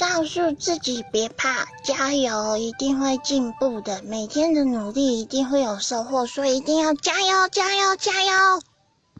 告诉自己别怕加油一定会进步的每天的努力一定会有收获所以一定要加油加油加油。